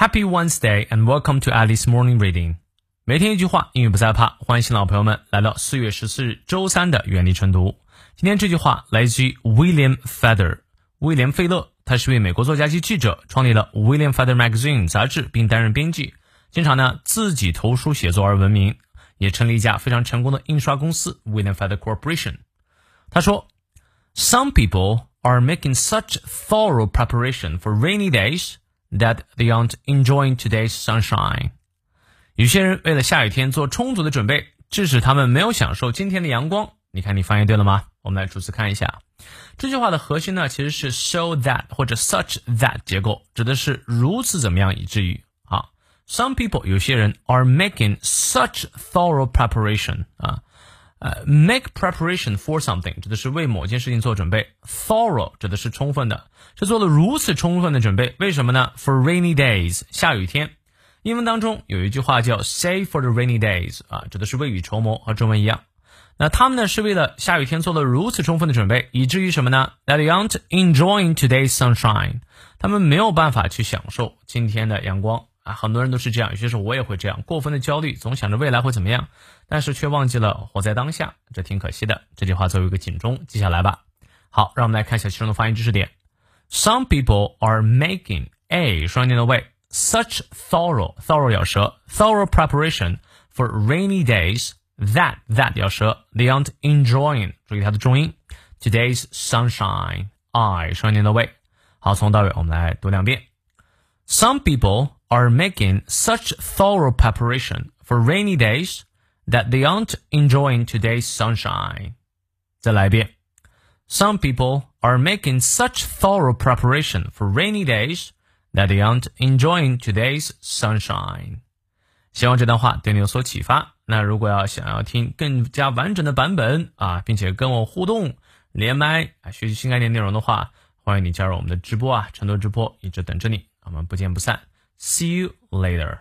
Happy Wednesday and welcome to Alice Morning Reading。每天一句话，英语不再怕。欢迎新老朋友们来到四月十四日周三的原力晨读。今天这句话来自于 William Feather，威廉·费勒。他是位美国作家及记者，创立了 William Feather Magazine 杂志，并担任编辑，经常呢自己投书写作而闻名，也成立一家非常成功的印刷公司 William Feather Corporation。他说：“Some people are making such thorough preparation for rainy days。” That they aren't enjoying today's sunshine。有些人为了下雨天做充足的准备，致使他们没有享受今天的阳光。你看，你翻译对了吗？我们来逐词看一下。这句话的核心呢，其实是 so that 或者 such that 结构，指的是如此怎么样以至于好。Some people 有些人 are making such thorough preparation 啊。呃，make preparation for something 指的是为某件事情做准备，thorough 指的是充分的，是做了如此充分的准备。为什么呢？For rainy days 下雨天。英文当中有一句话叫 save for the rainy days 啊，指的是未雨绸缪，和中文一样。那他们呢是为了下雨天做了如此充分的准备，以至于什么呢？That they aren't enjoying today's sunshine，他们没有办法去享受今天的阳光。啊，很多人都是这样，有些时候我也会这样，过分的焦虑，总想着未来会怎么样，但是却忘记了活在当下，这挺可惜的。这句话作为一个警钟记下来吧。好，让我们来看一下其中的发音知识点。Some people are making a 双音的位 such thorough thorough 咬舌 thorough preparation for rainy days that that 咬舌 they aren't enjoying 注意它的重音 today's sunshine I 双音的位。好，从头到尾我们来读两遍。Some people are making such thorough preparation for rainy days that they aren't enjoying today's sunshine. 再来一遍. Some people are making such thorough preparation for rainy days that they aren't enjoying today's sunshine. 希望这段话对你有所启发。那如果要想要听更加完整的版本啊，并且跟我互动、连麦啊，学习新概念内容的话， 欢迎你加入我们的直播啊，成都直播一直等着你，我们不见不散。See you later.